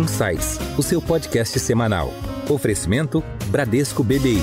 Insights, o seu podcast semanal. Oferecimento Bradesco BBI.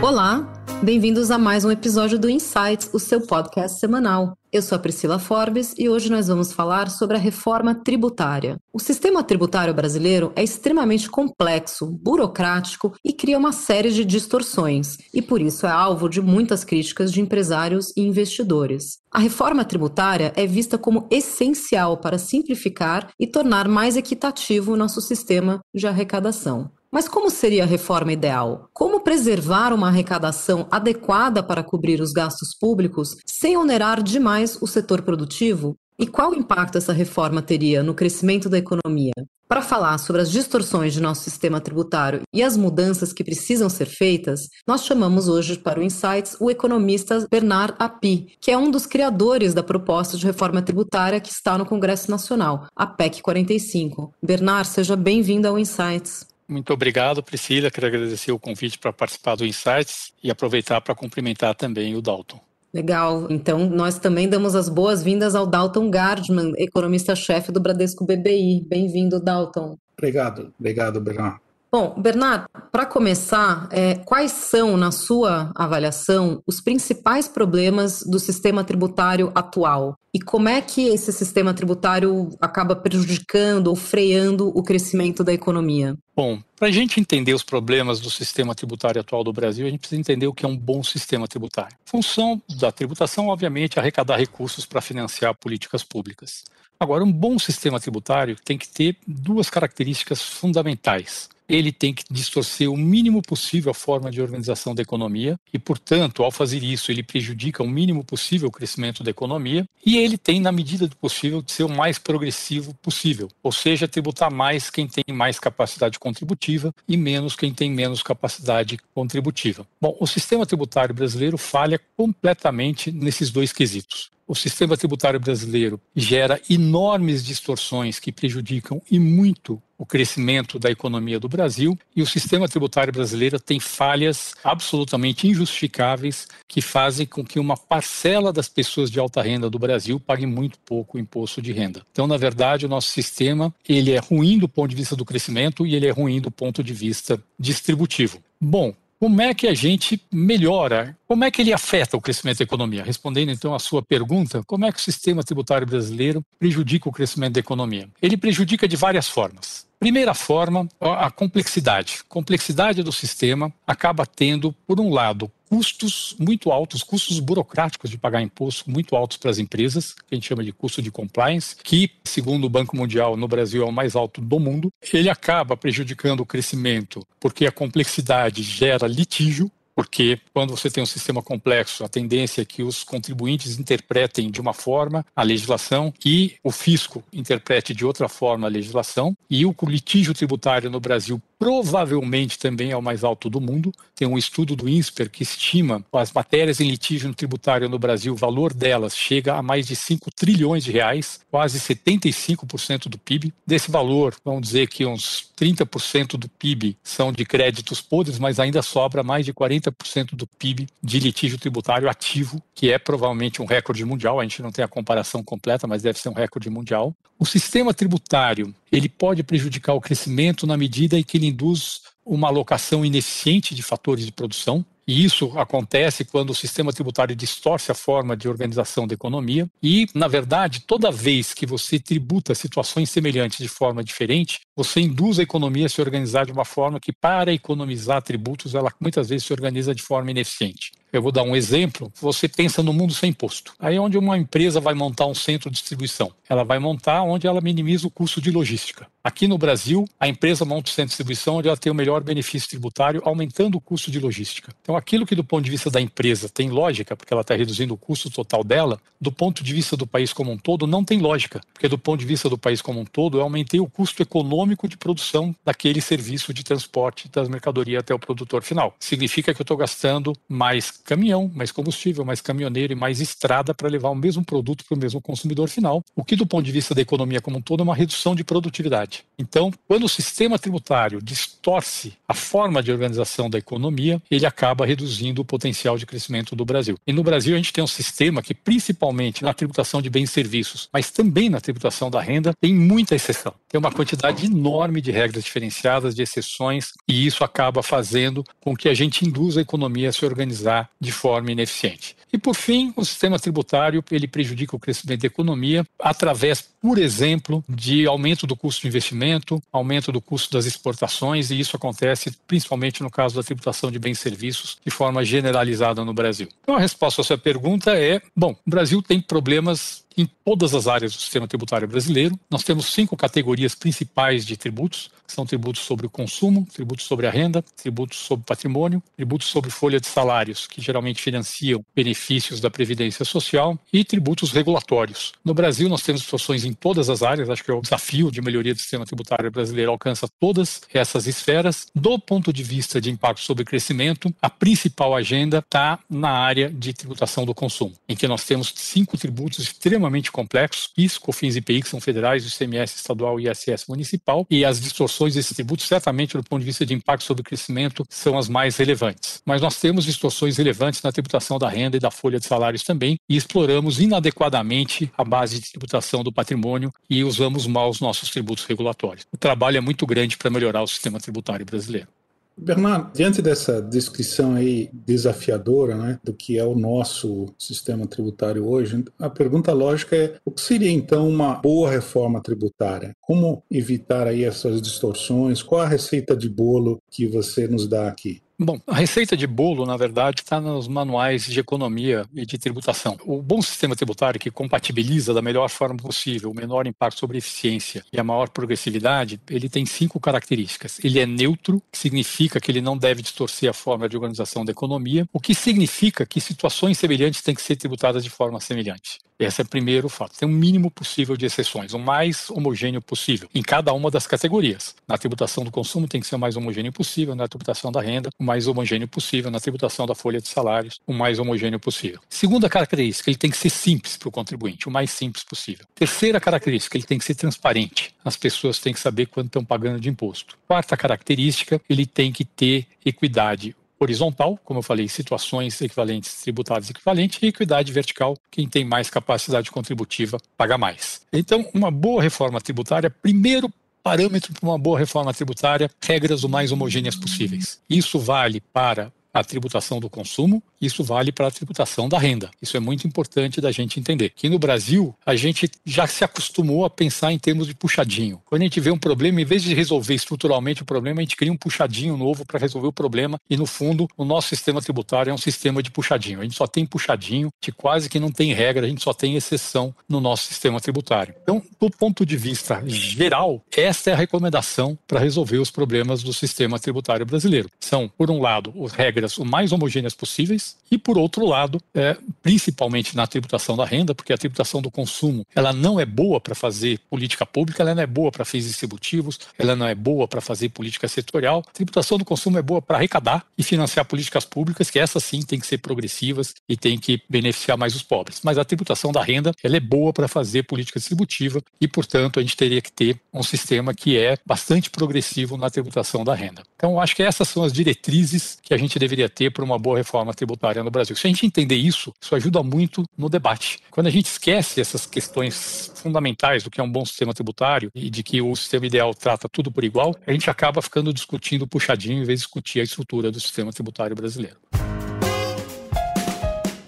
Olá, bem-vindos a mais um episódio do Insights, o seu podcast semanal. Eu sou a Priscila Forbes e hoje nós vamos falar sobre a reforma tributária. O sistema tributário brasileiro é extremamente complexo, burocrático e cria uma série de distorções, e por isso é alvo de muitas críticas de empresários e investidores. A reforma tributária é vista como essencial para simplificar e tornar mais equitativo o nosso sistema de arrecadação. Mas como seria a reforma ideal? Como preservar uma arrecadação adequada para cobrir os gastos públicos sem onerar demais o setor produtivo? E qual impacto essa reforma teria no crescimento da economia? Para falar sobre as distorções de nosso sistema tributário e as mudanças que precisam ser feitas, nós chamamos hoje para o Insights o economista Bernard Api, que é um dos criadores da proposta de reforma tributária que está no Congresso Nacional, a PEC 45. Bernard, seja bem-vindo ao Insights. Muito obrigado, Priscila. Quero agradecer o convite para participar do Insights e aproveitar para cumprimentar também o Dalton. Legal. Então, nós também damos as boas-vindas ao Dalton Gardman, economista-chefe do Bradesco BBI. Bem-vindo, Dalton. Obrigado. Obrigado, Bernardo. Bom, Bernardo, para começar, é, quais são, na sua avaliação, os principais problemas do sistema tributário atual? E como é que esse sistema tributário acaba prejudicando ou freando o crescimento da economia? Bom, para a gente entender os problemas do sistema tributário atual do Brasil, a gente precisa entender o que é um bom sistema tributário. Função da tributação, obviamente, é arrecadar recursos para financiar políticas públicas. Agora, um bom sistema tributário tem que ter duas características fundamentais ele tem que distorcer o mínimo possível a forma de organização da economia e, portanto, ao fazer isso, ele prejudica o mínimo possível o crescimento da economia e ele tem, na medida do possível, de ser o mais progressivo possível, ou seja, tributar mais quem tem mais capacidade contributiva e menos quem tem menos capacidade contributiva. Bom, o sistema tributário brasileiro falha completamente nesses dois quesitos o sistema tributário brasileiro gera enormes distorções que prejudicam e muito o crescimento da economia do Brasil e o sistema tributário brasileiro tem falhas absolutamente injustificáveis que fazem com que uma parcela das pessoas de alta renda do Brasil pague muito pouco imposto de renda. Então, na verdade, o nosso sistema ele é ruim do ponto de vista do crescimento e ele é ruim do ponto de vista distributivo. Bom, como é que a gente melhora? Como é que ele afeta o crescimento da economia? Respondendo então à sua pergunta, como é que o sistema tributário brasileiro prejudica o crescimento da economia? Ele prejudica de várias formas. Primeira forma, a complexidade. Complexidade do sistema acaba tendo, por um lado, custos muito altos, custos burocráticos de pagar imposto muito altos para as empresas, que a gente chama de custo de compliance, que, segundo o Banco Mundial, no Brasil é o mais alto do mundo. Ele acaba prejudicando o crescimento porque a complexidade gera litígio, porque quando você tem um sistema complexo, a tendência é que os contribuintes interpretem de uma forma a legislação e o fisco interprete de outra forma a legislação, e o litígio tributário no Brasil provavelmente também é o mais alto do mundo. Tem um estudo do INSPER que estima as matérias em litígio tributário no Brasil, o valor delas chega a mais de 5 trilhões de reais, quase 75% do PIB. Desse valor, vamos dizer que uns 30% do PIB são de créditos podres, mas ainda sobra mais de 40% do PIB de litígio tributário ativo, que é provavelmente um recorde mundial. A gente não tem a comparação completa, mas deve ser um recorde mundial. O sistema tributário ele pode prejudicar o crescimento na medida em que ele induz uma alocação ineficiente de fatores de produção. E isso acontece quando o sistema tributário distorce a forma de organização da economia. E, na verdade, toda vez que você tributa situações semelhantes de forma diferente, você induz a economia a se organizar de uma forma que, para economizar tributos, ela muitas vezes se organiza de forma ineficiente. Eu vou dar um exemplo. Você pensa no mundo sem imposto. Aí é onde uma empresa vai montar um centro de distribuição. Ela vai montar onde ela minimiza o custo de logística. Aqui no Brasil, a empresa monta um centro de distribuição onde ela tem o melhor benefício tributário, aumentando o custo de logística. Então, aquilo que do ponto de vista da empresa tem lógica, porque ela está reduzindo o custo total dela, do ponto de vista do país como um todo, não tem lógica. Porque do ponto de vista do país como um todo, eu aumentei o custo econômico econômico de produção daquele serviço de transporte das mercadorias até o produtor final. Significa que eu estou gastando mais caminhão, mais combustível, mais caminhoneiro e mais estrada para levar o mesmo produto para o mesmo consumidor final, o que do ponto de vista da economia como um todo é uma redução de produtividade. Então, quando o sistema tributário distorce a forma de organização da economia, ele acaba reduzindo o potencial de crescimento do Brasil. E no Brasil a gente tem um sistema que, principalmente na tributação de bens e serviços, mas também na tributação da renda, tem muita exceção. Tem uma quantidade enorme de regras diferenciadas, de exceções, e isso acaba fazendo com que a gente induza a economia a se organizar de forma ineficiente. E por fim, o sistema tributário ele prejudica o crescimento da economia através, por exemplo, de aumento do custo de investimento, aumento do custo das exportações, e isso acontece principalmente no caso da tributação de bens e serviços de forma generalizada no Brasil. Então a resposta à sua pergunta é: bom, o Brasil tem problemas em todas as áreas do sistema tributário brasileiro. Nós temos cinco categorias principais de tributos, são tributos sobre o consumo, tributos sobre a renda, tributos sobre patrimônio, tributos sobre folha de salários, que geralmente financiam benefícios da Previdência Social, e tributos regulatórios. No Brasil, nós temos situações em todas as áreas, acho que é o desafio de melhoria do sistema tributário brasileiro alcança todas essas esferas. Do ponto de vista de impacto sobre crescimento, a principal agenda está na área de tributação do consumo, em que nós temos cinco tributos extremamente extremamente complexos, PIS, COFINS e IPI, que são federais, ICMS estadual e ISS municipal, e as distorções desses tributos, certamente, do ponto de vista de impacto sobre o crescimento, são as mais relevantes. Mas nós temos distorções relevantes na tributação da renda e da folha de salários também, e exploramos inadequadamente a base de tributação do patrimônio e usamos mal os nossos tributos regulatórios. O trabalho é muito grande para melhorar o sistema tributário brasileiro. Bernardo, diante dessa descrição aí desafiadora né, do que é o nosso sistema tributário hoje, a pergunta lógica é o que seria então uma boa reforma tributária? Como evitar aí essas distorções? Qual a receita de bolo que você nos dá aqui? Bom, a receita de bolo, na verdade, está nos manuais de economia e de tributação. O bom sistema tributário que compatibiliza da melhor forma possível o menor impacto sobre eficiência e a maior progressividade, ele tem cinco características. Ele é neutro, que significa que ele não deve distorcer a forma de organização da economia, o que significa que situações semelhantes têm que ser tributadas de forma semelhante. Esse é o primeiro fato. Tem o um mínimo possível de exceções, o mais homogêneo possível, em cada uma das categorias. Na tributação do consumo tem que ser o mais homogêneo possível, na tributação da renda, o mais homogêneo possível, na tributação da folha de salários, o mais homogêneo possível. Segunda característica, ele tem que ser simples para o contribuinte, o mais simples possível. Terceira característica, ele tem que ser transparente. As pessoas têm que saber quanto estão pagando de imposto. Quarta característica, ele tem que ter equidade horizontal, como eu falei, situações equivalentes, tributadas equivalentes, e equidade vertical, quem tem mais capacidade contributiva paga mais. Então, uma boa reforma tributária, primeiro parâmetro para uma boa reforma tributária, regras o mais homogêneas possíveis. Isso vale para a tributação do consumo, isso vale para a tributação da renda. Isso é muito importante da gente entender. Que no Brasil, a gente já se acostumou a pensar em termos de puxadinho. Quando a gente vê um problema, em vez de resolver estruturalmente o problema, a gente cria um puxadinho novo para resolver o problema. E no fundo, o nosso sistema tributário é um sistema de puxadinho. A gente só tem puxadinho, que quase que não tem regra, a gente só tem exceção no nosso sistema tributário. Então, do ponto de vista geral, essa é a recomendação para resolver os problemas do sistema tributário brasileiro. São, por um lado, as regras o mais homogêneas possíveis e, por outro lado, é, principalmente na tributação da renda, porque a tributação do consumo ela não é boa para fazer política pública, ela não é boa para fins distributivos, ela não é boa para fazer política setorial. A tributação do consumo é boa para arrecadar e financiar políticas públicas, que essas sim têm que ser progressivas e têm que beneficiar mais os pobres. Mas a tributação da renda ela é boa para fazer política distributiva e, portanto, a gente teria que ter um sistema que é bastante progressivo na tributação da renda. Então, acho que essas são as diretrizes que a gente deveria ter para uma boa reforma tributária no Brasil. Se a gente entender isso, isso ajuda muito no debate. Quando a gente esquece essas questões fundamentais do que é um bom sistema tributário e de que o sistema ideal trata tudo por igual, a gente acaba ficando discutindo puxadinho em vez de discutir a estrutura do sistema tributário brasileiro.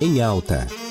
Em alta.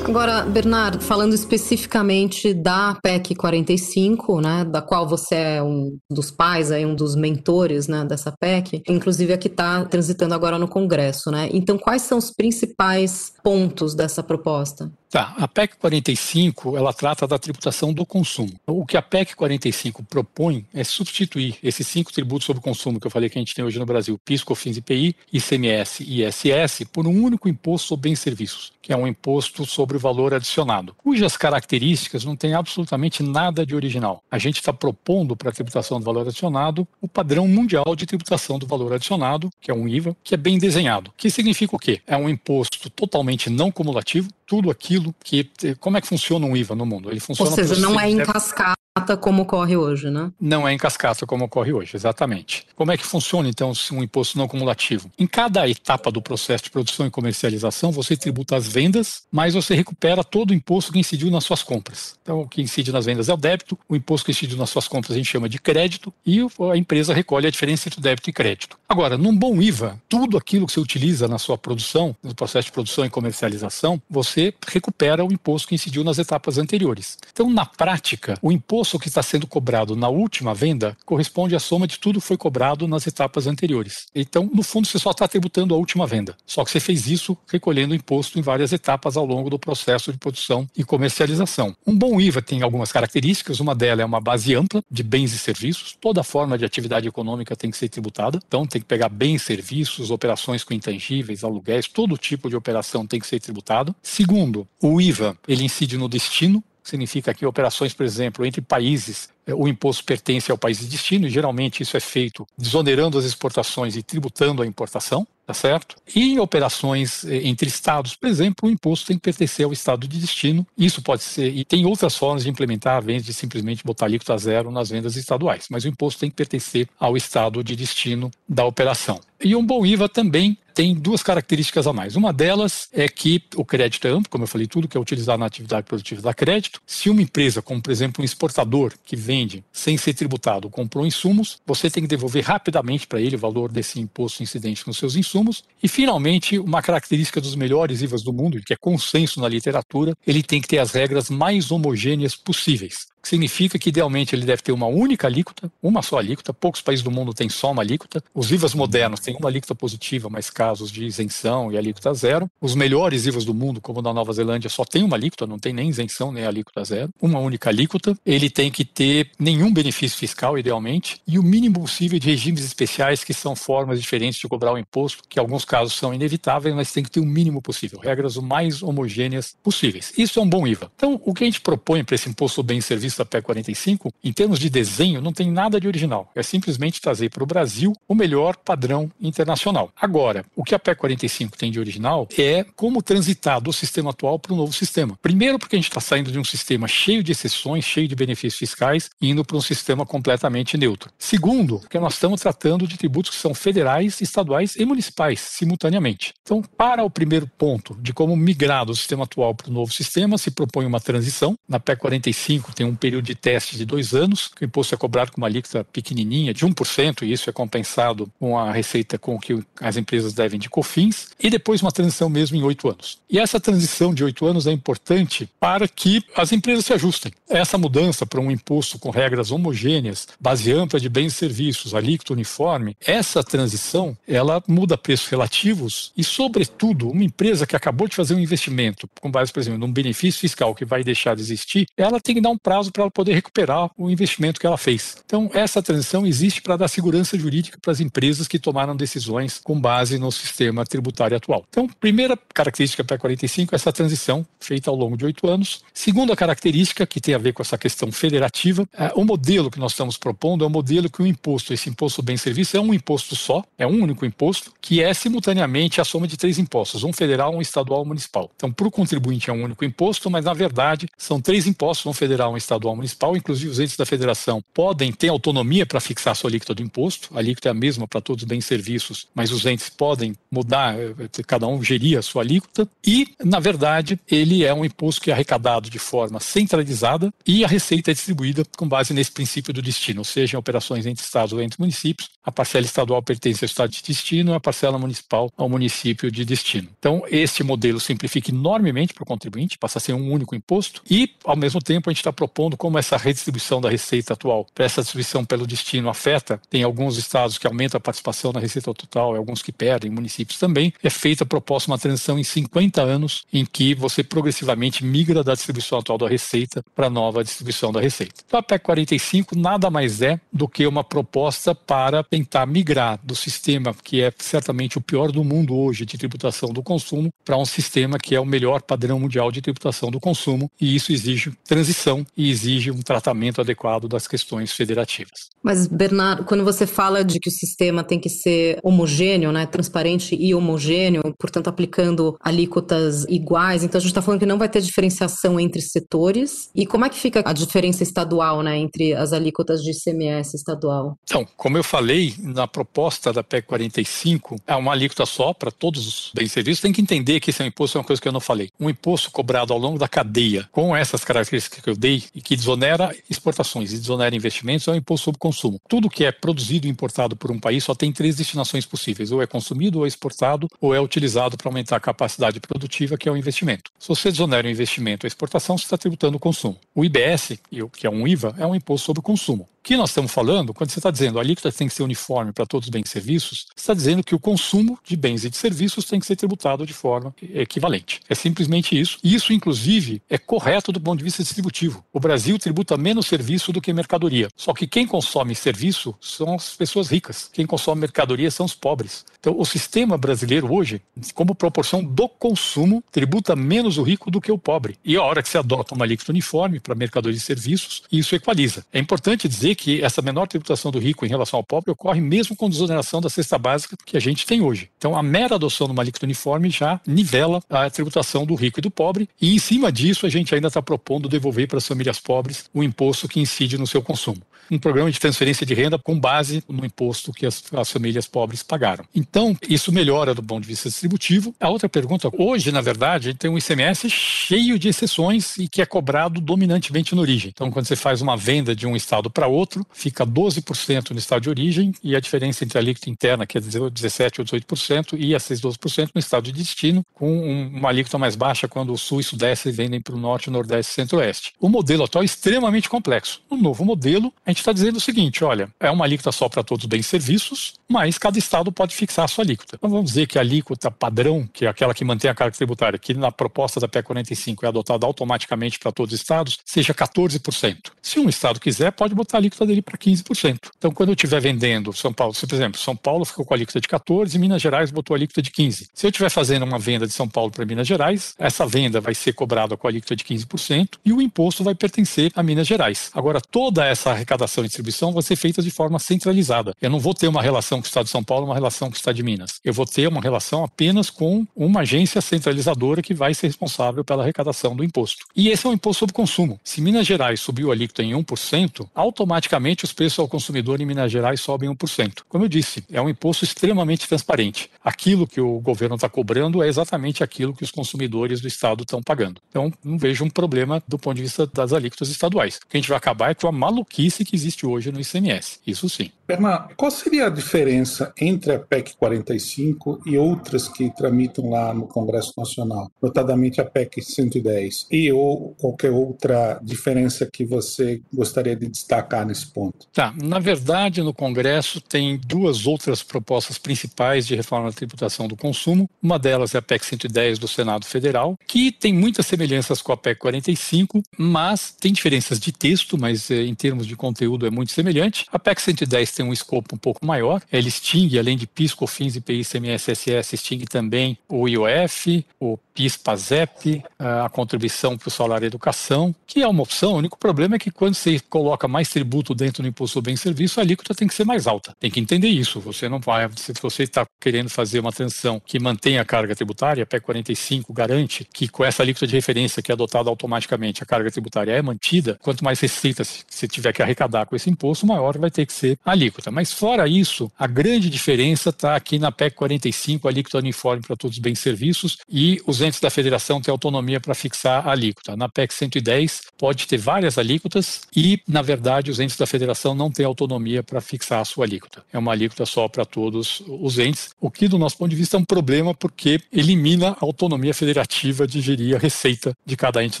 Agora, Bernardo, falando especificamente da PEC 45, né, da qual você é um dos pais, aí, um dos mentores né, dessa PEC, inclusive a que está transitando agora no Congresso. Né? Então, quais são os principais pontos dessa proposta? Tá, a PEC 45, ela trata da tributação do consumo. O que a PEC 45 propõe é substituir esses cinco tributos sobre o consumo que eu falei que a gente tem hoje no Brasil, PIS, COFINS, IPI, ICMS e ISS, por um único imposto sobre bens e serviços, que é um imposto sobre o valor adicionado, cujas características não têm absolutamente nada de original. A gente está propondo para a tributação do valor adicionado o padrão mundial de tributação do valor adicionado, que é um IVA, que é bem desenhado. Que significa o quê? É um imposto totalmente não cumulativo, tudo aquilo que. Como é que funciona um IVA no mundo? Ele funciona Ou seja, não é em cascata como ocorre hoje, né? Não é em cascata como ocorre hoje, exatamente. Como é que funciona, então, um imposto não cumulativo? Em cada etapa do processo de produção e comercialização, você tributa as vendas, mas você recupera todo o imposto que incidiu nas suas compras. Então, o que incide nas vendas é o débito, o imposto que incidiu nas suas compras a gente chama de crédito, e a empresa recolhe a diferença entre débito e crédito. Agora, num bom IVA, tudo aquilo que você utiliza na sua produção, no processo de produção e comercialização, você recupera o imposto que incidiu nas etapas anteriores. Então, na prática, o imposto que está sendo cobrado na última venda corresponde à soma de tudo que foi cobrado nas etapas anteriores. Então, no fundo, você só está tributando a última venda. Só que você fez isso recolhendo imposto em várias etapas ao longo do processo de produção e comercialização. Um bom IVA tem algumas características. Uma delas é uma base ampla de bens e serviços. Toda forma de atividade econômica tem que ser tributada. Então, tem que pegar bens, serviços, operações com intangíveis, aluguéis, todo tipo de operação tem que ser tributado. Segundo, o IVA ele incide no destino significa que operações, por exemplo, entre países, o imposto pertence ao país de destino, e geralmente isso é feito desonerando as exportações e tributando a importação tá certo? E em operações eh, entre estados, por exemplo, o imposto tem que pertencer ao estado de destino. Isso pode ser, e tem outras formas de implementar a venda de simplesmente botar alíquota zero nas vendas estaduais, mas o imposto tem que pertencer ao estado de destino da operação. E um bom IVA também tem duas características a mais. Uma delas é que o crédito é amplo, como eu falei, tudo que é utilizado na atividade produtiva dá crédito. Se uma empresa, como por exemplo um exportador que vende sem ser tributado, comprou insumos, você tem que devolver rapidamente para ele o valor desse imposto incidente nos seus insumos. E, finalmente, uma característica dos melhores IVAs do mundo, que é consenso na literatura, ele tem que ter as regras mais homogêneas possíveis significa que idealmente ele deve ter uma única alíquota, uma só alíquota. Poucos países do mundo têm só uma alíquota. Os IVAs modernos têm uma alíquota positiva, mas casos de isenção e alíquota zero. Os melhores IVAs do mundo, como da Nova Zelândia, só tem uma alíquota, não tem nem isenção nem alíquota zero. Uma única alíquota. Ele tem que ter nenhum benefício fiscal, idealmente, e o mínimo possível de regimes especiais, que são formas diferentes de cobrar o imposto, que em alguns casos são inevitáveis, mas tem que ter o mínimo possível. Regras o mais homogêneas possíveis. Isso é um bom IVA. Então, o que a gente propõe para esse imposto bem serviço da PEC 45, em termos de desenho, não tem nada de original. É simplesmente trazer para o Brasil o melhor padrão internacional. Agora, o que a PEC 45 tem de original é como transitar do sistema atual para o novo sistema. Primeiro, porque a gente está saindo de um sistema cheio de exceções, cheio de benefícios fiscais, indo para um sistema completamente neutro. Segundo, porque nós estamos tratando de tributos que são federais, estaduais e municipais, simultaneamente. Então, para o primeiro ponto de como migrar do sistema atual para o novo sistema, se propõe uma transição. Na PEC 45 tem um período de teste de dois anos, que o imposto é cobrado com uma alíquota pequenininha, de 1%, e isso é compensado com a receita com que as empresas devem de COFINS, e depois uma transição mesmo em oito anos. E essa transição de oito anos é importante para que as empresas se ajustem. Essa mudança para um imposto com regras homogêneas, base ampla de bens e serviços, alíquota uniforme, essa transição, ela muda preços relativos e, sobretudo, uma empresa que acabou de fazer um investimento com base, por exemplo, num benefício fiscal que vai deixar de existir, ela tem que dar um prazo para ela poder recuperar o investimento que ela fez. Então, essa transição existe para dar segurança jurídica para as empresas que tomaram decisões com base no sistema tributário atual. Então, primeira característica para 45 é essa transição feita ao longo de oito anos. Segunda característica, que tem a ver com essa questão federativa, é, o modelo que nós estamos propondo é um modelo que o imposto, esse imposto bem serviço, é um imposto só, é um único imposto, que é simultaneamente a soma de três impostos, um federal, um estadual e um municipal. Então, para o contribuinte é um único imposto, mas na verdade são três impostos, um federal, um estadual e um municipal, inclusive os entes da federação podem ter autonomia para fixar a sua alíquota do imposto, a alíquota é a mesma para todos os bens e serviços, mas os entes podem mudar, eh, cada um gerir a sua alíquota, e, na verdade, ele é um imposto que é arrecadado de forma centralizada e a receita é distribuída com base nesse princípio do destino, ou seja, operações entre estados ou entre municípios, a parcela estadual pertence ao estado de destino a parcela municipal ao município de destino. Então, este modelo simplifica enormemente para o contribuinte, passa a ser um único imposto e, ao mesmo tempo, a gente está propondo expondo como essa redistribuição da receita atual para essa distribuição pelo destino afeta. Tem alguns estados que aumentam a participação na receita total, e alguns que perdem, municípios também. É feita a proposta uma transição em 50 anos em que você progressivamente migra da distribuição atual da receita para a nova distribuição da receita. Então, a PEC 45 nada mais é do que uma proposta para tentar migrar do sistema que é certamente o pior do mundo hoje de tributação do consumo para um sistema que é o melhor padrão mundial de tributação do consumo e isso exige transição e exige um tratamento adequado das questões federativas. Mas Bernardo, quando você fala de que o sistema tem que ser homogêneo, né, transparente e homogêneo, portanto aplicando alíquotas iguais, então a gente está falando que não vai ter diferenciação entre setores. E como é que fica a diferença estadual, né, entre as alíquotas de ICMS estadual? Então, como eu falei, na proposta da PEC 45, é uma alíquota só para todos os bens e serviços. Tem que entender que esse é um imposto, é uma coisa que eu não falei. Um imposto cobrado ao longo da cadeia, com essas características que eu dei, e que desonera exportações e desonera investimentos, é um imposto sobre consumo. Tudo que é produzido e importado por um país só tem três destinações possíveis: ou é consumido, ou é exportado, ou é utilizado para aumentar a capacidade produtiva, que é o investimento. Se você desonera o investimento a exportação, você está tributando o consumo. O IBS, que é um IVA, é um imposto sobre o consumo que nós estamos falando, quando você está dizendo a alíquota tem que ser uniforme para todos os bens e serviços, você está dizendo que o consumo de bens e de serviços tem que ser tributado de forma equivalente. É simplesmente isso. E isso, inclusive, é correto do ponto de vista distributivo. O Brasil tributa menos serviço do que mercadoria. Só que quem consome serviço são as pessoas ricas. Quem consome mercadoria são os pobres. Então, o sistema brasileiro hoje, como proporção do consumo, tributa menos o rico do que o pobre. E a hora que se adota uma alíquota uniforme para mercadorias e serviços, isso equaliza. É importante dizer que essa menor tributação do rico em relação ao pobre ocorre mesmo com desoneração da cesta básica que a gente tem hoje. Então, a mera adoção de uma uniforme já nivela a tributação do rico e do pobre, e em cima disso a gente ainda está propondo devolver para as famílias pobres o imposto que incide no seu consumo um programa de transferência de renda com base no imposto que as, as, famílias pobres pagaram. Então, isso melhora do ponto de vista distributivo. A outra pergunta, hoje, na verdade, tem um ICMS cheio de exceções e que é cobrado dominantemente na origem. Então, quando você faz uma venda de um estado para outro, fica 12% no estado de origem e a diferença entre a alíquota interna, que é 17 ou 18%, e 6, 12% no estado de destino, com uma alíquota mais baixa quando o sul e sudeste vendem para o norte, nordeste e centro-oeste. O modelo atual é extremamente complexo. No novo modelo, a está dizendo o seguinte: olha, é uma alíquota só para todos os bens e serviços, mas cada estado pode fixar a sua alíquota. Então vamos dizer que a alíquota padrão, que é aquela que mantém a carga tributária, que na proposta da PEC 45 é adotada automaticamente para todos os estados, seja 14%. Se um estado quiser, pode botar a alíquota dele para 15%. Então, quando eu estiver vendendo São Paulo, se, por exemplo, São Paulo ficou com a alíquota de 14% e Minas Gerais botou a alíquota de 15%. Se eu estiver fazendo uma venda de São Paulo para Minas Gerais, essa venda vai ser cobrada com a alíquota de 15% e o imposto vai pertencer a Minas Gerais. Agora, toda essa arrecadação e distribuição vão ser feitas de forma centralizada. Eu não vou ter uma relação com o Estado de São Paulo, uma relação com o Estado de Minas. Eu vou ter uma relação apenas com uma agência centralizadora que vai ser responsável pela arrecadação do imposto. E esse é um imposto sobre consumo. Se Minas Gerais subiu a alíquota em 1%, automaticamente os preços ao consumidor em Minas Gerais sobem 1%. Como eu disse, é um imposto extremamente transparente. Aquilo que o governo está cobrando é exatamente aquilo que os consumidores do Estado estão pagando. Então, não vejo um problema do ponto de vista das alíquotas estaduais. O que a gente vai acabar é com a maluquice que existe hoje no ICMS. Isso sim. Bernardo, qual seria a diferença entre a PEC 45 e outras que tramitam lá no Congresso Nacional, notadamente a PEC 110, e ou qualquer outra diferença que você gostaria de destacar nesse ponto? Tá, na verdade, no Congresso tem duas outras propostas principais de reforma da tributação do consumo. Uma delas é a PEC 110 do Senado Federal, que tem muitas semelhanças com a PEC 45, mas tem diferenças de texto, mas eh, em termos de conteúdo é muito semelhante. A PEC 110 tem um escopo um pouco maior. Ele extingue, além de PIS, COFINS, IPI, CMS, SS, extingue também o IOF, o PIS, PASEP, a contribuição para o salário e educação, que é uma opção. O único problema é que quando você coloca mais tributo dentro do imposto bem serviço, a alíquota tem que ser mais alta. Tem que entender isso. Você não vai, se você está querendo fazer uma transição que mantenha a carga tributária, a PEC 45 garante que com essa alíquota de referência que é adotada automaticamente, a carga tributária é mantida, quanto mais receita você tiver que arrecadar com esse imposto, maior vai ter que ser a alíquota. Mas fora isso, a grande diferença está aqui na PEC 45, a alíquota uniforme para todos os bens e serviços, e os entes da federação têm autonomia para fixar a alíquota. Na PEC 110, pode ter várias alíquotas e, na verdade, os entes da federação não têm autonomia para fixar a sua alíquota. É uma alíquota só para todos os entes, o que, do nosso ponto de vista, é um problema porque elimina a autonomia federativa de gerir a receita de cada ente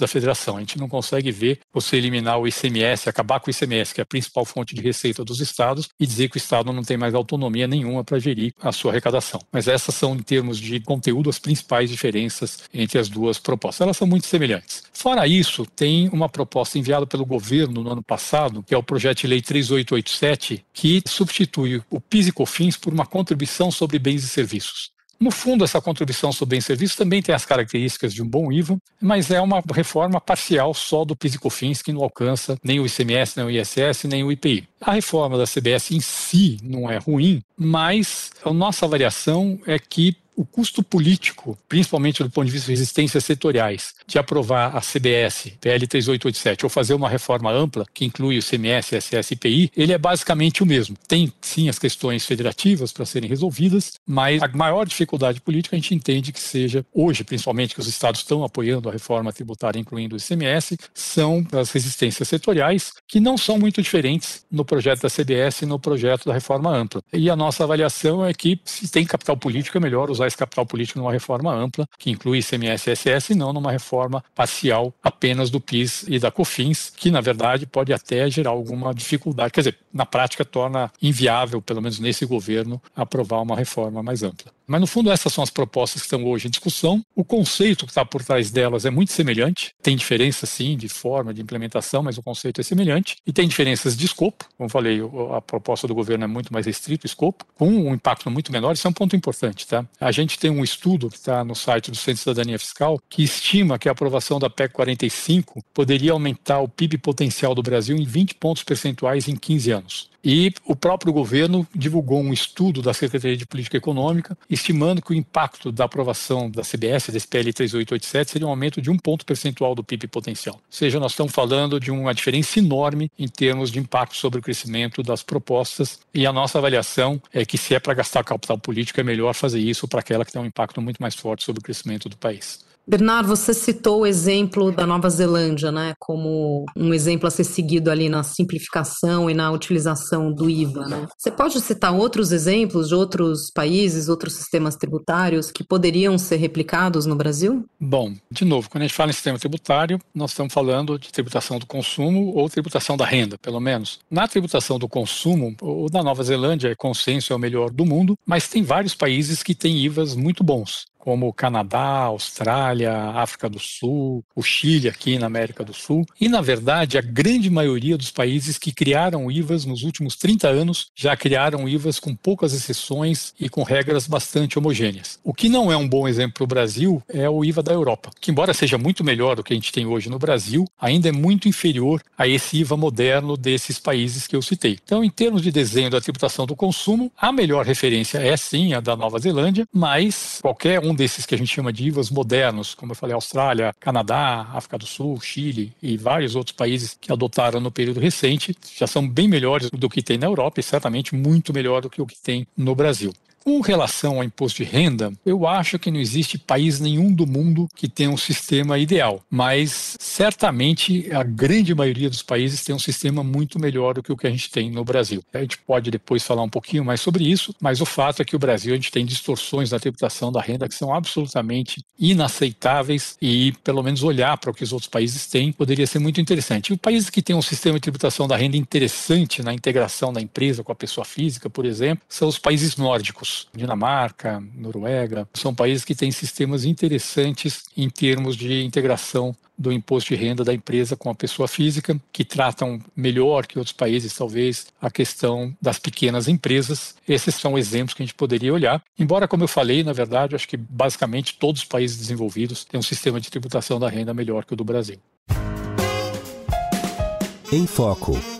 da federação. A gente não consegue ver você eliminar o ICMS, acabar com o ICMS, que é a principal fonte de receita dos estados, e dizer que o estado não tem mais autonomia nenhuma para gerir a sua arrecadação. Mas essas são, em termos de conteúdo, as principais diferenças entre as duas propostas. Elas são muito semelhantes. Fora isso, tem uma proposta enviada pelo governo no ano passado, que é o projeto de lei 3887, que substitui o PIS e COFINS por uma contribuição sobre bens e serviços. No fundo, essa contribuição sobre bens serviços também tem as características de um bom IVA, mas é uma reforma parcial só do PIS e COFINS, que não alcança nem o ICMS, nem o ISS, nem o IPI. A reforma da CBS em si não é ruim, mas a nossa avaliação é que o custo político, principalmente do ponto de vista de resistências setoriais, de aprovar a CBS, PL 3887, ou fazer uma reforma ampla, que inclui o CMS, SS e IPI, ele é basicamente o mesmo. Tem, sim, as questões federativas para serem resolvidas, mas a maior dificuldade política a gente entende que seja, hoje, principalmente, que os estados estão apoiando a reforma tributária, incluindo o ICMS, são as resistências setoriais, que não são muito diferentes no projeto da CBS e no projeto da reforma ampla. E a nossa avaliação é que, se tem capital político, é melhor usar esse capital político numa reforma ampla, que inclui ICMS e SS, e não numa reforma parcial apenas do PIS e da COFINS, que, na verdade, pode até gerar alguma dificuldade. Quer dizer, na prática, torna inviável, pelo menos nesse governo, aprovar uma reforma mais ampla. Mas, no fundo, essas são as propostas que estão hoje em discussão. O conceito que está por trás delas é muito semelhante. Tem diferença, sim, de forma, de implementação, mas o conceito é semelhante. E tem diferenças de escopo. Como falei, a proposta do governo é muito mais restrito o escopo, com um impacto muito menor. Isso é um ponto importante. Tá? A gente tem um estudo que está no site do Centro de Cidadania Fiscal que estima que a aprovação da PEC 45 poderia aumentar o PIB potencial do Brasil em 20 pontos percentuais em 15 anos. E o próprio governo divulgou um estudo da Secretaria de Política Econômica, estimando que o impacto da aprovação da CBS, da SPL 3887, seria um aumento de um ponto percentual do PIB potencial. Ou seja, nós estamos falando de uma diferença enorme em termos de impacto sobre o crescimento das propostas. E a nossa avaliação é que, se é para gastar capital político, é melhor fazer isso para aquela que tem um impacto muito mais forte sobre o crescimento do país. Bernardo, você citou o exemplo da Nova Zelândia, né, como um exemplo a ser seguido ali na simplificação e na utilização do IVA, né? Você pode citar outros exemplos de outros países, outros sistemas tributários que poderiam ser replicados no Brasil? Bom, de novo, quando a gente fala em sistema tributário, nós estamos falando de tributação do consumo ou tributação da renda, pelo menos. Na tributação do consumo, o da Nova Zelândia, é consenso, é o melhor do mundo, mas tem vários países que têm IVAs muito bons como o Canadá, Austrália, África do Sul, o Chile aqui na América do Sul. E, na verdade, a grande maioria dos países que criaram IVAs nos últimos 30 anos já criaram IVAs com poucas exceções e com regras bastante homogêneas. O que não é um bom exemplo para o Brasil é o IVA da Europa, que, embora seja muito melhor do que a gente tem hoje no Brasil, ainda é muito inferior a esse IVA moderno desses países que eu citei. Então, em termos de desenho da tributação do consumo, a melhor referência é sim a da Nova Zelândia, mas qualquer um desses que a gente chama de IVAs modernos, como eu falei, Austrália, Canadá, África do Sul, Chile e vários outros países que adotaram no período recente, já são bem melhores do que tem na Europa e certamente muito melhor do que o que tem no Brasil. Com relação ao imposto de renda, eu acho que não existe país nenhum do mundo que tenha um sistema ideal, mas certamente a grande maioria dos países tem um sistema muito melhor do que o que a gente tem no Brasil. A gente pode depois falar um pouquinho mais sobre isso, mas o fato é que o Brasil a gente tem distorções na tributação da renda que são absolutamente inaceitáveis e pelo menos olhar para o que os outros países têm poderia ser muito interessante. E os países que têm um sistema de tributação da renda interessante na integração da empresa com a pessoa física, por exemplo, são os países nórdicos. Dinamarca, Noruega, são países que têm sistemas interessantes em termos de integração do imposto de renda da empresa com a pessoa física, que tratam melhor que outros países, talvez, a questão das pequenas empresas. Esses são exemplos que a gente poderia olhar. Embora, como eu falei, na verdade, acho que basicamente todos os países desenvolvidos têm um sistema de tributação da renda melhor que o do Brasil. Em Foco.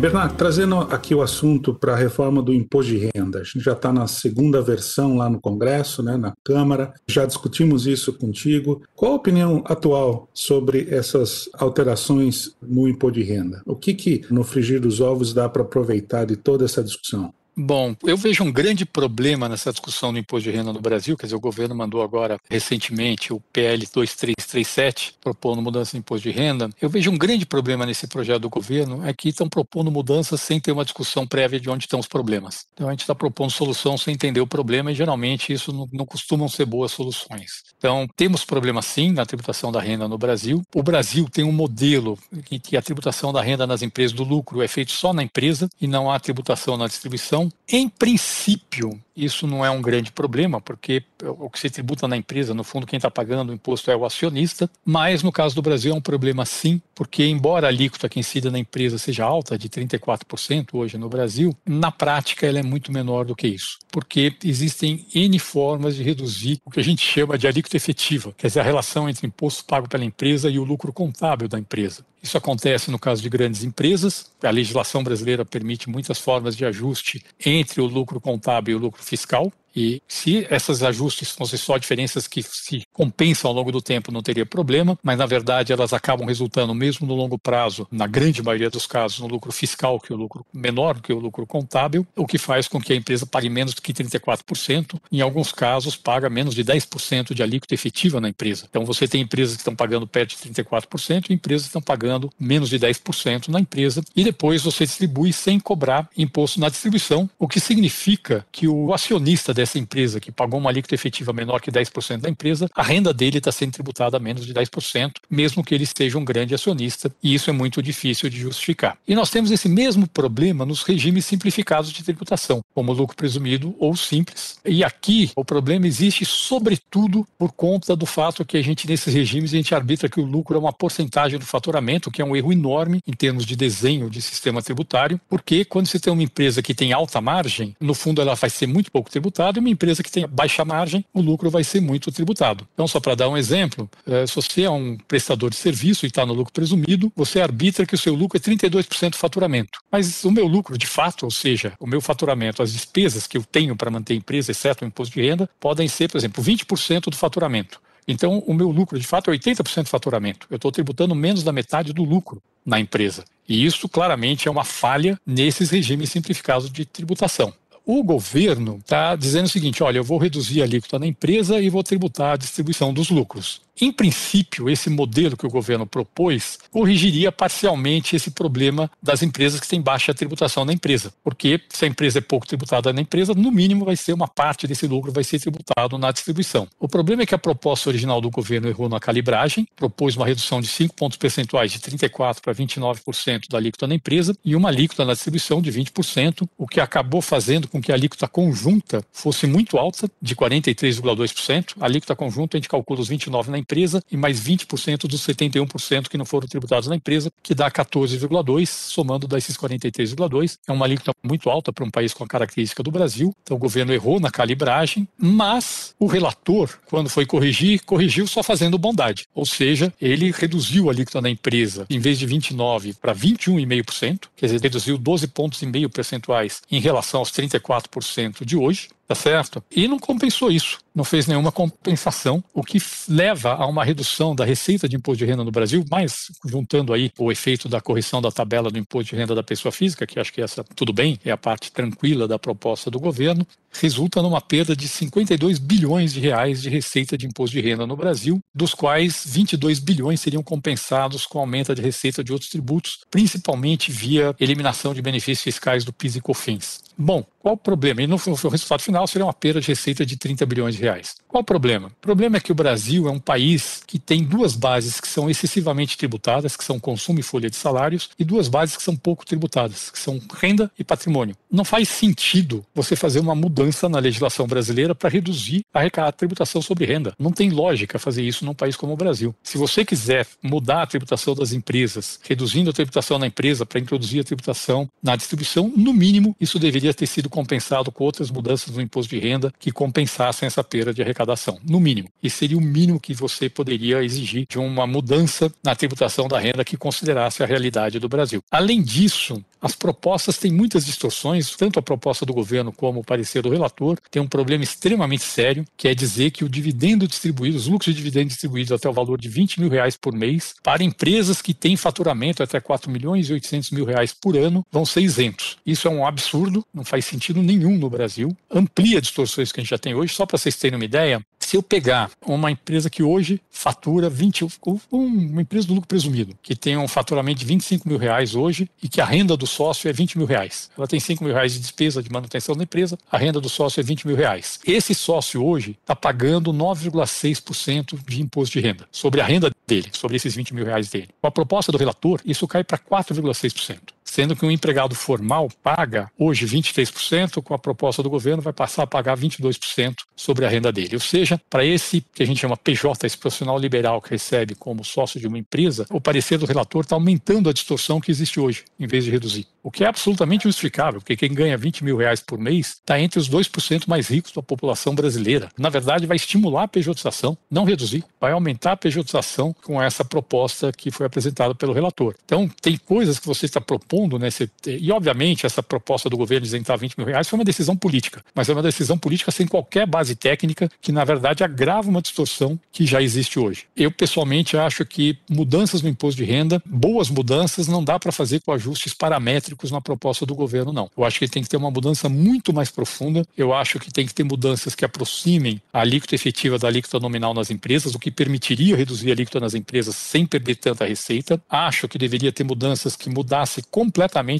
Bernardo, trazendo aqui o assunto para a reforma do imposto de renda. A gente já está na segunda versão lá no Congresso, né, na Câmara. Já discutimos isso contigo. Qual a opinião atual sobre essas alterações no imposto de renda? O que, que no frigir dos ovos dá para aproveitar de toda essa discussão? Bom, eu vejo um grande problema nessa discussão do imposto de renda no Brasil, quer dizer, o governo mandou agora recentemente o PL 2337 propondo mudança no imposto de renda. Eu vejo um grande problema nesse projeto do governo é que estão propondo mudanças sem ter uma discussão prévia de onde estão os problemas. Então a gente está propondo solução sem entender o problema e geralmente isso não, não costumam ser boas soluções. Então temos problemas sim na tributação da renda no Brasil. O Brasil tem um modelo em que a tributação da renda nas empresas do lucro é feito só na empresa e não há tributação na distribuição. Em princípio, isso não é um grande problema, porque o que se tributa na empresa, no fundo, quem está pagando o imposto é o acionista, mas no caso do Brasil é um problema sim, porque embora a alíquota que incida na empresa seja alta, de 34% hoje no Brasil, na prática ela é muito menor do que isso, porque existem N formas de reduzir o que a gente chama de alíquota efetiva, quer dizer, a relação entre o imposto pago pela empresa e o lucro contábil da empresa. Isso acontece no caso de grandes empresas. A legislação brasileira permite muitas formas de ajuste entre o lucro contábil e o lucro fiscal. E se esses ajustes fossem só diferenças que se compensam ao longo do tempo, não teria problema, mas na verdade elas acabam resultando, mesmo no longo prazo, na grande maioria dos casos, no lucro fiscal, que é o lucro menor que o lucro contábil, o que faz com que a empresa pague menos do que 34%, em alguns casos paga menos de 10% de alíquota efetiva na empresa. Então você tem empresas que estão pagando perto de 34% e empresas que estão pagando menos de 10% na empresa, e depois você distribui sem cobrar imposto na distribuição, o que significa que o acionista dessa empresa que pagou uma alíquota efetiva menor que 10% da empresa, a renda dele está sendo tributada a menos de 10%, mesmo que ele esteja um grande acionista, e isso é muito difícil de justificar. E nós temos esse mesmo problema nos regimes simplificados de tributação, como lucro presumido ou simples. E aqui o problema existe sobretudo por conta do fato que a gente nesses regimes a gente arbitra que o lucro é uma porcentagem do faturamento, que é um erro enorme em termos de desenho de sistema tributário, porque quando você tem uma empresa que tem alta margem, no fundo ela vai ser muito pouco tributada tributado e uma empresa que tem baixa margem, o lucro vai ser muito tributado. Então, só para dar um exemplo, é, se você é um prestador de serviço e está no lucro presumido, você arbitra que o seu lucro é 32% do faturamento. Mas o meu lucro, de fato, ou seja, o meu faturamento, as despesas que eu tenho para manter a empresa, exceto o imposto de renda, podem ser, por exemplo, 20% do faturamento. Então, o meu lucro, de fato, é 80% do faturamento. Eu estou tributando menos da metade do lucro na empresa. E isso, claramente, é uma falha nesses regimes simplificados de tributação. O governo está dizendo o seguinte: olha, eu vou reduzir a alíquota na empresa e vou tributar a distribuição dos lucros. Em princípio, esse modelo que o governo propôs corrigiria parcialmente esse problema das empresas que têm baixa tributação na empresa, porque se a empresa é pouco tributada na empresa, no mínimo vai ser uma parte desse lucro vai ser tributado na distribuição. O problema é que a proposta original do governo errou na calibragem, propôs uma redução de 5 pontos percentuais de 34 para 29% da alíquota na empresa e uma alíquota na distribuição de 20%, o que acabou fazendo com que a alíquota conjunta fosse muito alta, de 43,2%. A alíquota conjunta a gente calcula os 29 na empresa e mais 20% dos 71% que não foram tributados na empresa, que dá 14,2, somando desses 43,2. É uma alíquota muito alta para um país com a característica do Brasil. Então o governo errou na calibragem, mas o relator, quando foi corrigir, corrigiu só fazendo bondade. Ou seja, ele reduziu a alíquota na empresa em vez de 29 para 21,5%, quer dizer, reduziu 12 pontos e meio percentuais em relação aos 34 4% de hoje, tá certo? E não compensou isso, não fez nenhuma compensação, o que leva a uma redução da receita de imposto de renda no Brasil, mais juntando aí o efeito da correção da tabela do imposto de renda da pessoa física, que acho que essa tudo bem, é a parte tranquila da proposta do governo, resulta numa perda de 52 bilhões de reais de receita de imposto de renda no Brasil, dos quais 22 bilhões seriam compensados com aumento de receita de outros tributos, principalmente via eliminação de benefícios fiscais do PIS e COFINS. Bom, qual o problema? E no, no resultado final seria uma perda de receita de 30 bilhões de reais. Qual o problema? O problema é que o Brasil é um país que tem duas bases que são excessivamente tributadas, que são consumo e folha de salários, e duas bases que são pouco tributadas, que são renda e patrimônio. Não faz sentido você fazer uma mudança na legislação brasileira para reduzir a tributação sobre renda. Não tem lógica fazer isso num país como o Brasil. Se você quiser mudar a tributação das empresas, reduzindo a tributação na empresa para introduzir a tributação na distribuição, no mínimo isso deveria ter sido compensado com outras mudanças no imposto de renda que compensassem essa de arrecadação, no mínimo. E seria o mínimo que você poderia exigir de uma mudança na tributação da renda que considerasse a realidade do Brasil. Além disso, As propostas têm muitas distorções, tanto a proposta do governo como o parecer do relator tem um problema extremamente sério, que é dizer que o dividendo distribuído, os lucros de dividendo distribuídos até o valor de 20 mil reais por mês, para empresas que têm faturamento até 4 milhões e 800 mil reais por ano, vão ser isentos. Isso é um absurdo, não faz sentido nenhum no Brasil, amplia distorções que a gente já tem hoje. Só para vocês terem uma ideia, se eu pegar uma empresa que hoje fatura 20, uma empresa do lucro presumido, que tem um faturamento de 25 mil reais hoje e que a renda do sócio é 20 mil reais. Ela tem 5 mil reais de despesa de manutenção da empresa, a renda do sócio é 20 mil reais. Esse sócio hoje está pagando 9,6% de imposto de renda sobre a renda dele, sobre esses 20 mil reais dele. Com a proposta do relator, isso cai para 4,6% sendo que um empregado formal paga hoje 23%, com a proposta do governo vai passar a pagar 22% sobre a renda dele. Ou seja, para esse que a gente chama PJ, esse profissional liberal que recebe como sócio de uma empresa, o parecer do relator está aumentando a distorção que existe hoje, em vez de reduzir. O que é absolutamente justificável, porque quem ganha 20 mil reais por mês está entre os 2% mais ricos da população brasileira. Na verdade, vai estimular a pejotização, não reduzir, vai aumentar a pejotização com essa proposta que foi apresentada pelo relator. Então, tem coisas que você está propondo, né? E, obviamente, essa proposta do governo de isentar 20 mil reais foi uma decisão política, mas é uma decisão política sem qualquer base técnica, que, na verdade, agrava uma distorção que já existe hoje. Eu, pessoalmente, acho que mudanças no imposto de renda, boas mudanças, não dá para fazer com ajustes paramétricos na proposta do governo, não. Eu acho que tem que ter uma mudança muito mais profunda. Eu acho que tem que ter mudanças que aproximem a alíquota efetiva da alíquota nominal nas empresas, o que permitiria reduzir a alíquota nas empresas sem perder tanta receita. Acho que deveria ter mudanças que mudassem completamente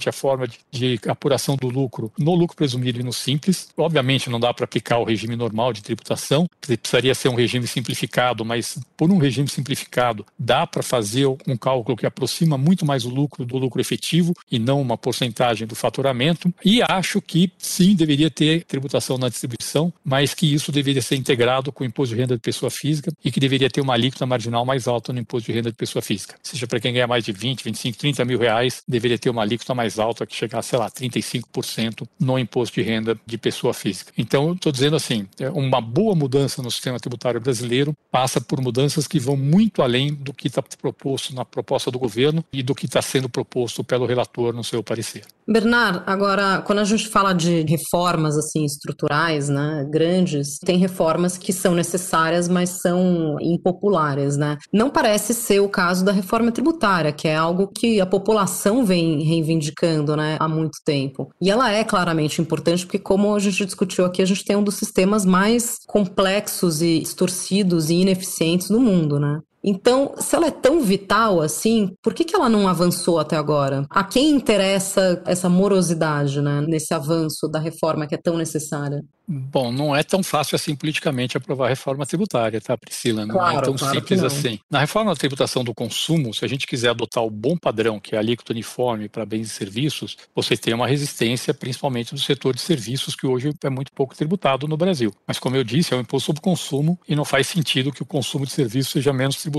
a forma de, de apuração do lucro no lucro presumido e no simples. Obviamente, não dá para aplicar o regime normal de tributação, precisaria ser um regime simplificado, mas por um regime simplificado dá para fazer um cálculo que aproxima muito mais o lucro do lucro efetivo e não uma porcentagem do faturamento e acho que sim deveria ter tributação na distribuição, mas que isso deveria ser integrado com o imposto de renda de pessoa física e que deveria ter uma alíquota marginal mais alta no imposto de renda de pessoa física. Seja para quem ganha mais de 20, 25, 30 mil reais, deveria ter uma alíquota mais alta que chegasse, sei lá, 35% no imposto de renda de pessoa física. Então, estou dizendo assim, é uma boa mudança no sistema tributário brasileiro passa por mudanças que vão muito além do que está proposto na proposta do governo e do que está sendo proposto pelo relator no seu parecer. Bernard, agora, quando a gente fala de reformas assim estruturais, né, grandes, tem reformas que são necessárias, mas são impopulares, né? Não parece ser o caso da reforma tributária, que é algo que a população vem reivindicando, né, há muito tempo. E ela é claramente importante porque como a gente discutiu aqui, a gente tem um dos sistemas mais complexos e distorcidos e ineficientes do mundo, né? Então, se ela é tão vital assim, por que, que ela não avançou até agora? A quem interessa essa morosidade né, nesse avanço da reforma que é tão necessária? Bom, não é tão fácil assim politicamente aprovar a reforma tributária, tá, Priscila? Não claro, é tão claro simples assim. Na reforma da tributação do consumo, se a gente quiser adotar o bom padrão, que é a alíquota uniforme para bens e serviços, você tem uma resistência, principalmente do setor de serviços, que hoje é muito pouco tributado no Brasil. Mas, como eu disse, é um imposto sobre consumo e não faz sentido que o consumo de serviços seja menos tributado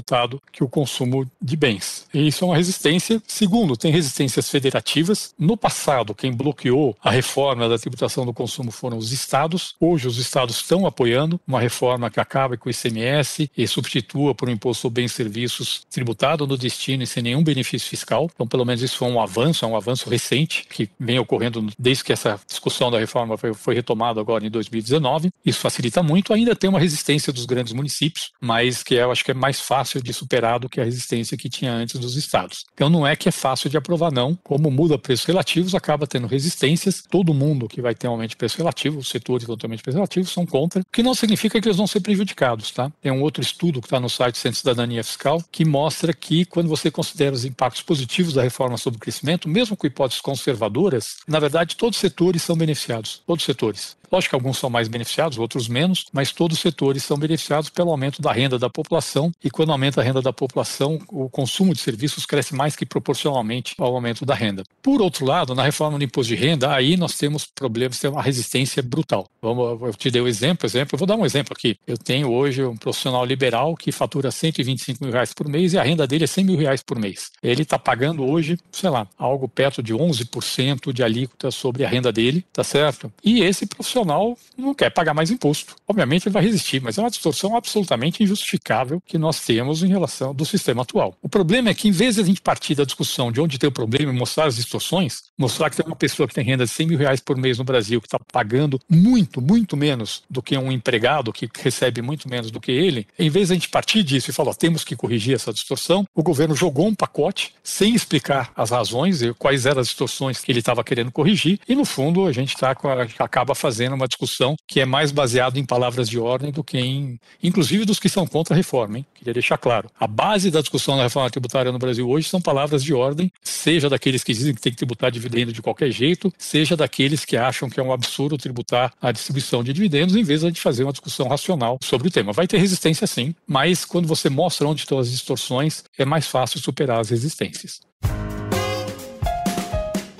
que o consumo de bens. E isso é uma resistência. Segundo, tem resistências federativas. No passado, quem bloqueou a reforma da tributação do consumo foram os estados estados. Hoje os estados estão apoiando uma reforma que acabe com o ICMS e substitua por um imposto sobre bens e serviços tributado no destino e sem nenhum benefício fiscal. Então, pelo menos isso foi um avanço, é um avanço recente que vem ocorrendo desde que essa discussão da reforma foi, foi retomada agora em 2019. Isso facilita muito. Ainda tem uma resistência dos grandes municípios, mas que eu acho que é mais fácil de superar do que a resistência que tinha antes dos estados. Então, não é que é fácil de aprovar, não. Como muda preços relativos, acaba tendo resistências. Todo mundo que vai ter um aumento de preço relativo, os setores totalmente preservativos, são contra, o que não significa que eles vão ser prejudicados, tá? Tem um outro estudo que está no site Centro de Cidadania Fiscal que mostra que quando você considera os impactos positivos da reforma sobre o crescimento, mesmo com hipóteses conservadoras, na verdade todos os setores são beneficiados, todos os setores. Lógico que alguns são mais beneficiados, outros menos, mas todos os setores são beneficiados pelo aumento da renda da população e quando aumenta a renda da população, o consumo de serviços cresce mais que proporcionalmente ao aumento da renda. Por outro lado, na reforma do imposto de renda, aí nós temos problemas, temos uma resistência brutal. Vamos, eu te dei o um exemplo, exemplo, eu vou dar um exemplo aqui. Eu tenho hoje um profissional liberal que fatura 125 mil reais por mês e a renda dele é 100 mil reais por mês. Ele está pagando hoje, sei lá, algo perto de 11% de alíquota sobre a renda dele, tá certo? E esse profissional não quer pagar mais imposto. Obviamente ele vai resistir, mas é uma distorção absolutamente injustificável que nós temos em relação do sistema atual. O problema é que, em vez de a gente partir da discussão de onde tem o problema e mostrar as distorções, mostrar que tem uma pessoa que tem renda de 100 mil reais por mês no Brasil, que está pagando muito, muito menos do que um empregado que recebe muito menos do que ele, em vez de a gente partir disso e falar, temos que corrigir essa distorção, o governo jogou um pacote sem explicar as razões e quais eram as distorções que ele estava querendo corrigir, e no fundo a gente tá, acaba fazendo uma discussão que é mais baseada em palavras de ordem do que em, inclusive dos que são contra a reforma, hein? Queria deixar claro. A base da discussão da reforma tributária no Brasil hoje são palavras de ordem, seja daqueles que dizem que tem que tributar dividendo de qualquer jeito, seja daqueles que acham que é um absurdo tributar a distribuição de dividendos, em vez de fazer uma discussão racional sobre o tema. Vai ter resistência sim, mas quando você mostra onde estão as distorções, é mais fácil superar as resistências.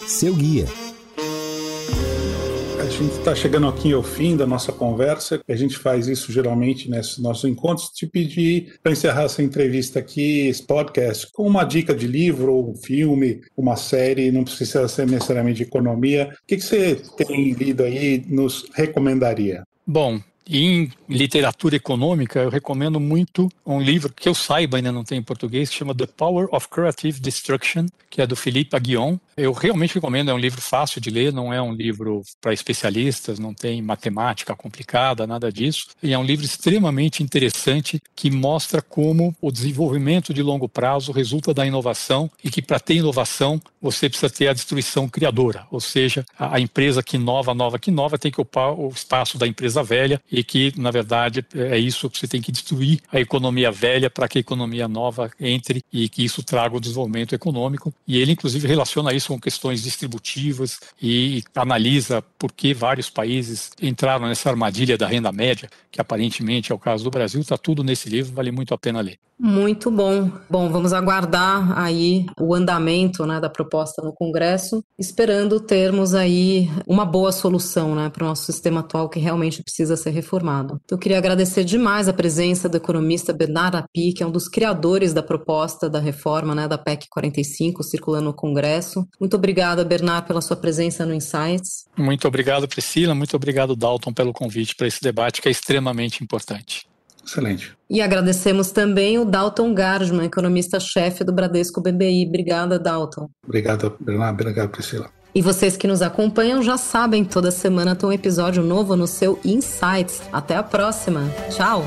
Seu guia gente está chegando aqui ao fim da nossa conversa. A gente faz isso geralmente nesses nossos encontros. Te pedir para encerrar essa entrevista aqui, esse podcast, com uma dica de livro, ou um filme, uma série, não precisa ser necessariamente de economia. O que, que você tem lido aí nos recomendaria? Bom, em literatura econômica, eu recomendo muito um livro que eu saiba ainda não tem em português, que chama The Power of Creative Destruction, que é do Philippe Aguillon. Eu realmente recomendo, é um livro fácil de ler, não é um livro para especialistas, não tem matemática complicada, nada disso. E é um livro extremamente interessante que mostra como o desenvolvimento de longo prazo resulta da inovação e que para ter inovação você precisa ter a destruição criadora, ou seja, a empresa que inova, nova que inova, tem que ocupar o espaço da empresa velha e que, na verdade, é isso que você tem que destruir a economia velha para que a economia nova entre e que isso traga o desenvolvimento econômico. E ele, inclusive, relaciona isso com questões distributivas e analisa por que vários países entraram nessa armadilha da renda média, que aparentemente é o caso do Brasil. Está tudo nesse livro, vale muito a pena ler. Muito bom. Bom, vamos aguardar aí o andamento né, da proposta no Congresso, esperando termos aí uma boa solução né, para o nosso sistema atual que realmente precisa ser reformado. Eu queria agradecer demais a presença do economista Bernardo Api, que é um dos criadores da proposta da reforma né, da PEC 45, circulando no Congresso. Muito obrigada, Bernardo, pela sua presença no Insights. Muito obrigado, Priscila. Muito obrigado, Dalton, pelo convite para esse debate que é extremamente importante. Excelente. E agradecemos também o Dalton Gardman, economista-chefe do Bradesco BBI. Obrigada, Dalton. Obrigado, Bernardo. Obrigado, Priscila. E vocês que nos acompanham já sabem, toda semana tem um episódio novo no seu Insights. Até a próxima. Tchau!